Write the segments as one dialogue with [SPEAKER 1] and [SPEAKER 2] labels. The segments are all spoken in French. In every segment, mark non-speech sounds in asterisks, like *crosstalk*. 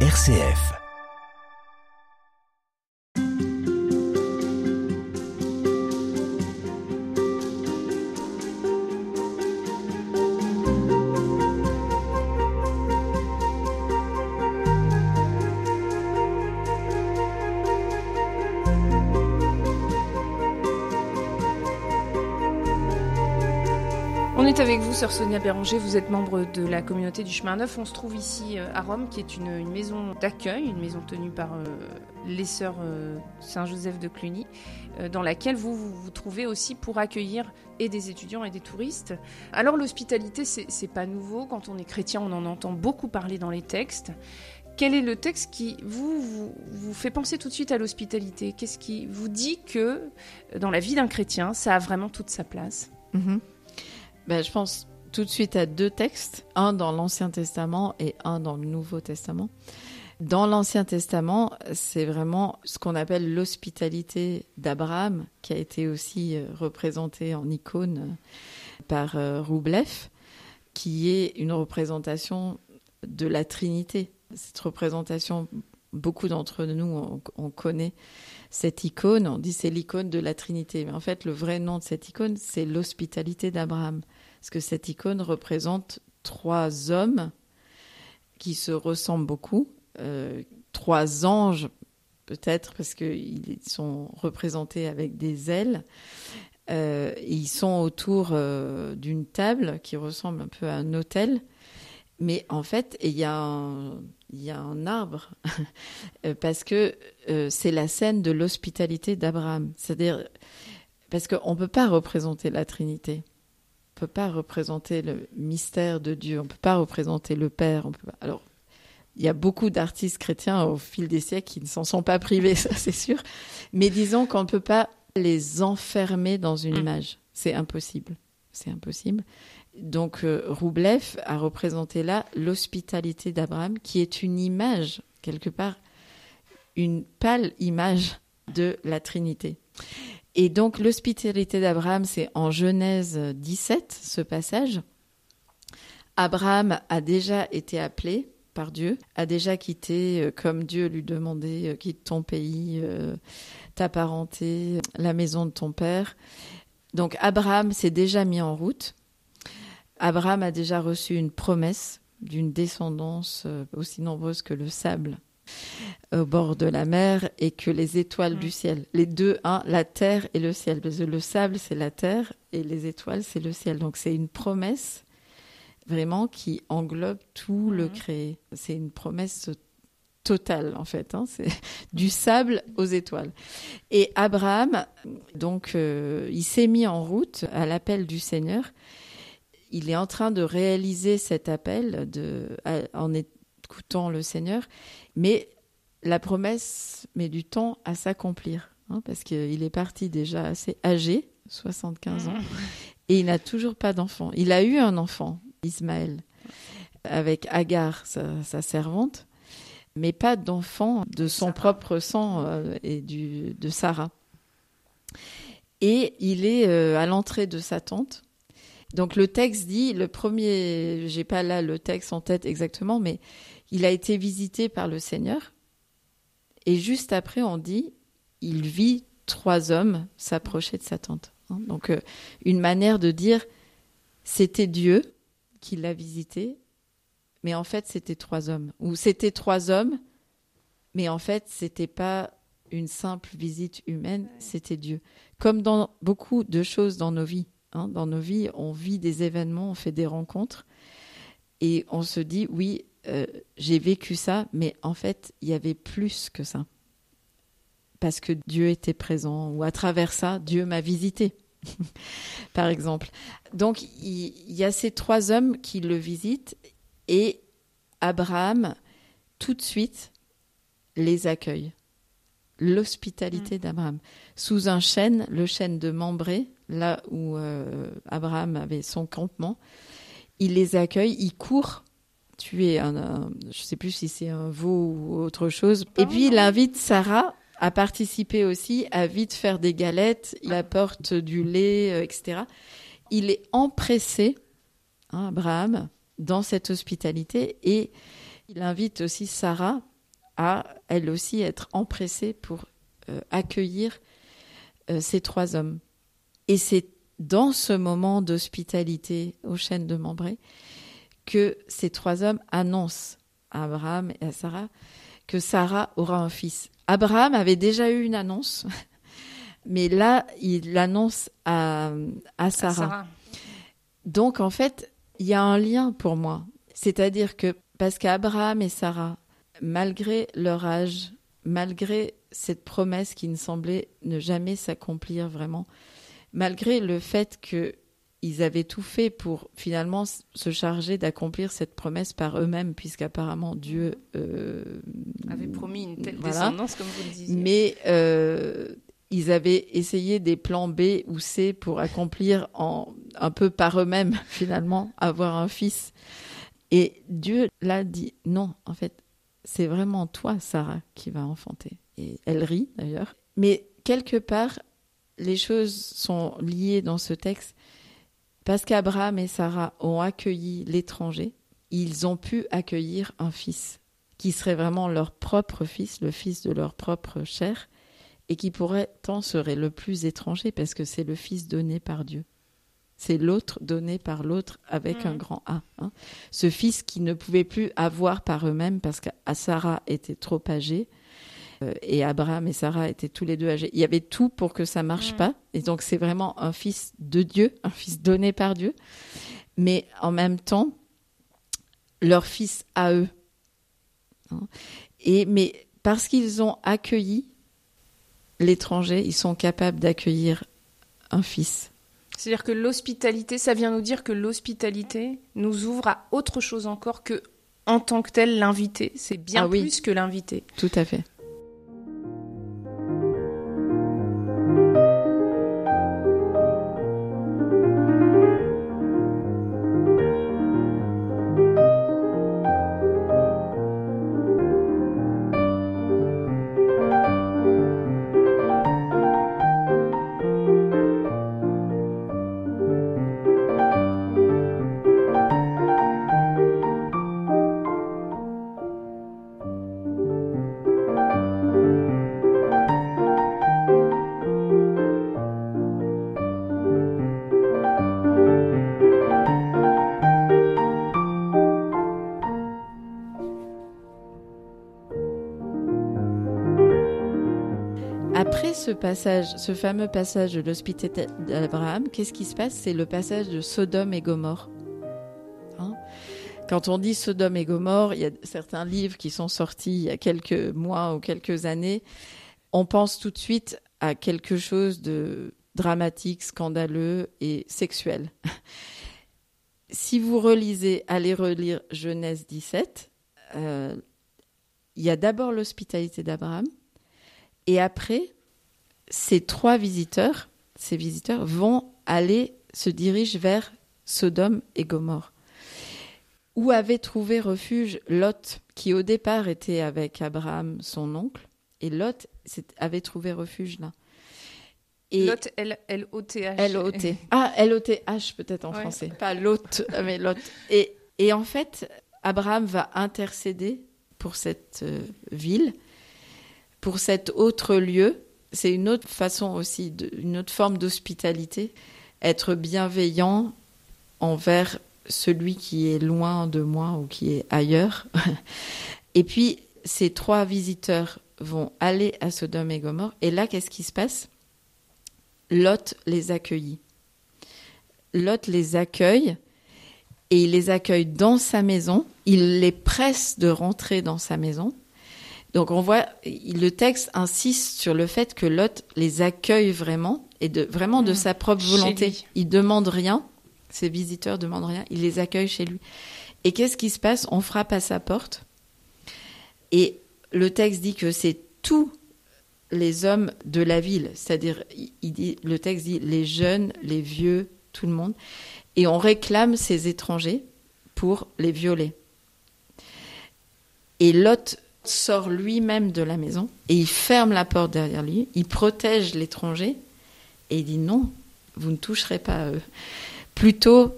[SPEAKER 1] RCF.
[SPEAKER 2] On est avec vous, sœur Sonia Béranger. Vous êtes membre de la communauté du Chemin Neuf. On se trouve ici euh, à Rome, qui est une, maison d'accueil, une maison tenue par euh, les sœurs euh, Saint-Joseph de Cluny, dans laquelle vous, vous trouvez aussi pour accueillir et des étudiants et des touristes. Alors l'hospitalité, c'est pas nouveau. Quand on est chrétien, on en entend beaucoup parler dans les textes. Quel est le texte qui vous, vous, fait penser tout de suite à l'hospitalité? Qu'est-ce qui vous dit que dans la vie d'un chrétien, ça a vraiment toute sa place?
[SPEAKER 3] Mhm. Ben, je pense tout de suite à deux textes, un dans l'Ancien Testament et un dans le Nouveau Testament. Dans l'Ancien Testament, c'est vraiment ce qu'on appelle l'hospitalité d'Abraham, qui a été aussi euh, représentée en icône euh, par euh, Roublev, qui est une représentation de la Trinité. Cette représentation, beaucoup d'entre nous, on, on connaît cette icône, on dit c'est l'icône de la Trinité. Mais en fait, le vrai nom de cette icône, c'est l'hospitalité d'Abraham. Parce que cette icône représente trois hommes qui se ressemblent beaucoup, euh, trois anges peut-être parce qu'ils sont représentés avec des ailes. Euh, ils sont autour euh, d'une table qui ressemble un peu à un hôtel. Mais en fait, il y a un, arbre *laughs* parce que c'est la scène de l'hospitalité d'Abraham. C'est-à-dire parce qu'on ne peut pas représenter la Trinité. On ne peut pas représenter le mystère de Dieu. On ne peut pas représenter le Père. On peut pas... Alors, il y a beaucoup d'artistes chrétiens au fil des siècles qui ne s'en sont pas privés, *laughs* ça c'est sûr. Mais disons qu'on ne peut pas les enfermer dans une
[SPEAKER 2] Mm.
[SPEAKER 3] image. C'est impossible. C'est impossible. Donc, euh, Roublev a représenté là l'hospitalité d'Abraham, qui est une image, quelque part, une pâle image de la Trinité. Et donc, l'hospitalité d'Abraham, c'est en Genèse 17, ce passage. Abraham a déjà été appelé par Dieu, a déjà quitté, euh, comme Dieu lui demandait, euh, quitte ton pays, euh, ta parenté, la maison de ton père. Donc, Abraham s'est déjà mis en route. Abraham a déjà reçu une promesse d'une descendance aussi nombreuse que le sable au bord de la mer et que les étoiles du ciel. Les deux, hein, la terre et le ciel. Parce que le sable, c'est la terre et les étoiles, c'est le ciel. Donc c'est une promesse vraiment qui englobe tout le créé. C'est une promesse totale en fait. hein. C'est *laughs* du sable aux étoiles. Et Abraham, donc, euh, il s'est mis en route à l'appel du Seigneur. Il est en train de réaliser cet appel de, à- en écoutant le Seigneur, mais la promesse met du temps à s'accomplir, hein, parce qu'il est parti déjà assez âgé, 75 ans, et il n'a toujours pas d'enfant. Il a eu un enfant, Ismaël, avec Agar, sa, sa servante, mais pas d'enfant de son
[SPEAKER 2] Sarah.
[SPEAKER 3] propre sang euh, et du, de Sarah. Et il est euh, à l'entrée de sa tente. Donc le texte dit, le premier, j'ai pas là le texte en tête exactement, mais il a été visité par le Seigneur. Et juste après, on dit, il vit trois hommes s'approcher de sa tente. Hein. Donc euh, une manière de dire, c'était Dieu qui l'a visité, mais en fait c'était trois hommes. Ou c'était trois hommes, mais en fait c'était pas une simple visite humaine, c'était Dieu. Comme dans beaucoup de choses dans nos vies. hein. Dans nos vies, on vit des événements, on fait des rencontres, et on se dit, oui, euh, j'ai vécu ça, mais en fait, il y avait plus que ça. Parce que Dieu était présent, ou à travers ça, Dieu m'a visité, *laughs* par exemple. Donc, il, il y a ces trois hommes qui le visitent, et Abraham, tout de suite, les accueille. L'hospitalité d'Abraham. Sous un chêne, le chêne de Mambré, là où euh, Abraham avait son campement, il les accueille, il court tuer un, un- je sais plus si c'est un veau ou autre chose. Et puis il invite Sarah à participer aussi, à vite faire des galettes, il apporte du lait, euh, etc. Il est empressé, hein, Abraham, dans cette hospitalité et Il invite aussi Sarah à, elle aussi, être empressée pour euh, accueillir euh, ces trois hommes. Et c'est dans ce moment d'hospitalité aux chaînes de Mambré que ces trois hommes annoncent à Abraham et à Sarah que Sarah aura un fils. Abraham avait déjà eu une annonce, *laughs* mais là, il l'annonce à, à, Sarah. à Sarah. Donc, en fait, il y a un lien pour moi. C'est-à-dire que parce qu'Abraham et Sarah, malgré leur âge, malgré cette promesse qui ne semblait ne jamais s'accomplir vraiment, malgré le fait qu'ils avaient tout fait pour finalement se charger d'accomplir cette promesse par eux-mêmes, puisqu'apparemment Dieu
[SPEAKER 2] euh, avait promis une telle descendance, comme vous le disiez.
[SPEAKER 3] Mais euh, ils avaient essayé des plans B ou C pour accomplir en, un peu par eux-mêmes, *laughs* finalement, avoir un fils. Et Dieu l'a dit non, en fait, c'est vraiment toi, Sarah, qui va enfanter. Et elle rit d'ailleurs. Mais quelque part, les choses sont liées dans ce texte. Parce qu'Abraham et Sarah ont accueilli l'étranger, ils ont pu accueillir un fils qui serait vraiment leur propre fils, le fils de leur propre chair, et qui pourrait tant serait le plus étranger parce que c'est le fils donné par Dieu. C'est l'autre donné par l'autre avec un mm. grand A. Hein. Ce fils qui ne pouvait plus avoir par eux-mêmes parce que Sarah était trop âgée et Abraham et Sarah étaient tous les deux âgés. Il y avait tout pour que ça marche mm. pas. Et donc c'est vraiment un fils de Dieu, un fils donné par Dieu. Mais en même temps, leur fils à eux. Hein. Et mais parce qu'ils ont accueilli l'étranger, ils sont capables d'accueillir un fils.
[SPEAKER 2] C'est-à-dire que l'hospitalité, ça vient nous dire que l'hospitalité nous ouvre à autre chose encore que, en tant que tel, l'invité. C'est bien ah plus que l'invité.
[SPEAKER 3] Tout à fait. Ce passage, ce fameux passage de l'hospitalité d'Abraham, qu'est-ce qui se passe? C'est le passage de Sodome et Gomorre. Hein? Quand on dit Sodome et Gomorre, il y a certains livres qui sont sortis il y a quelques mois ou quelques années. On pense tout de suite à quelque chose de dramatique, scandaleux et sexuel. *laughs* si vous relisez, allez relire Genèse 17, euh, il y a d'abord l'hospitalité d'Abraham, et après, ces trois visiteurs, ces visiteurs vont aller, se dirigent vers Sodome et Gomorre, où avait trouvé refuge Lot, qui au départ était avec Abraham, son oncle, et Lot avait trouvé refuge là.
[SPEAKER 2] Et Lot, L-O-T-H.
[SPEAKER 3] L-O-T. *laughs* Ah, L-O-T-H peut-être en français. Pas Lot, mais Lot. Et, et en fait, Abraham va intercéder pour cette euh, ville, pour cet autre lieu, c'est une autre façon aussi, une autre forme d'hospitalité, être bienveillant envers celui qui est loin de moi ou qui est ailleurs. *laughs* Et puis, ces trois visiteurs vont aller à Sodome et Gomorre. Et là, qu'est-ce qui se passe? Lot les accueillit. Lot les accueille et il les accueille dans sa maison. Il les presse de rentrer dans sa maison. Donc on voit, le texte insiste sur le fait que Lot les accueille vraiment et de vraiment de mmh. sa propre volonté. Il demande rien, ses visiteurs demandent rien, il les accueille chez lui. Et qu'est-ce qui se passe? On frappe à sa porte et le texte dit que c'est tous les hommes de la ville, c'est-à-dire il dit, le texte dit les jeunes, les vieux, tout le monde, et on réclame ces étrangers pour les violer. Et Lot sort lui-même de la maison et il ferme la porte derrière lui, il protège l'étranger et il dit non, vous ne toucherez pas à eux. Plutôt,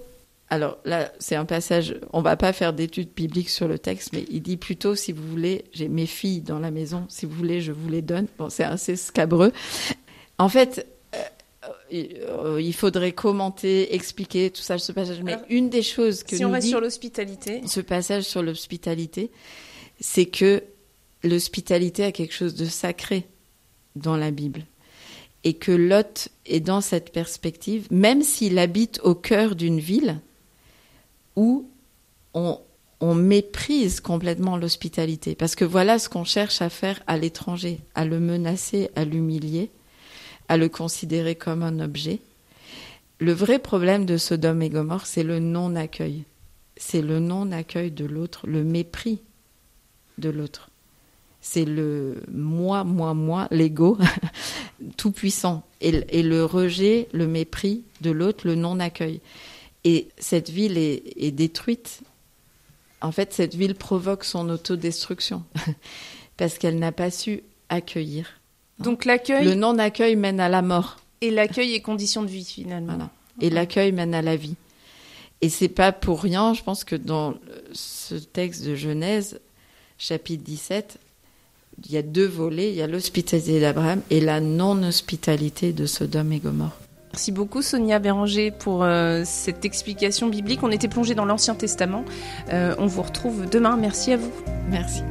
[SPEAKER 3] Alors là, c'est un passage, on va pas faire d'études bibliques sur le texte, mais il dit plutôt, si vous voulez, j'ai mes filles dans la maison, si vous voulez, je vous les donne. Bon, c'est assez scabreux. En fait, euh, il faudrait commenter, expliquer tout ça, ce passage. Mais une des choses que
[SPEAKER 2] si on reste sur l'hospitalité,
[SPEAKER 3] ce passage sur l'hospitalité, c'est que l'hospitalité a quelque chose de sacré dans la Bible et que Lot est dans cette perspective, même s'il habite au cœur d'une ville où on, on méprise complètement l'hospitalité. Parce que voilà ce qu'on cherche à faire à l'étranger, à le menacer, à l'humilier à le considérer comme un objet. Le vrai problème de Sodome et Gomorre, c'est le non-accueil. C'est le non-accueil de l'autre, le mépris de l'autre. C'est le moi, moi, moi, l'ego, *laughs* tout puissant. Et, le rejet, le mépris de l'autre, le non-accueil. Et cette ville est, est, détruite. En fait, cette ville provoque son autodestruction *laughs* parce qu'elle n'a pas su accueillir
[SPEAKER 2] donc l'accueil.
[SPEAKER 3] Le non-accueil mène à la mort.
[SPEAKER 2] Et l'accueil est condition de vie finalement.
[SPEAKER 3] Et l'accueil mène à la vie. Et c'est pas pour rien, je pense que dans ce texte de Genèse, chapitre 17, il y a deux volets, il y a l'hospitalité d'Abraham et la non-hospitalité de Sodome et Gomorre.
[SPEAKER 2] Merci beaucoup Sonia Béranger pour euh, cette explication biblique. On était plongé dans l'Ancien Testament. Euh, on vous retrouve demain. Merci à vous.
[SPEAKER 3] Merci.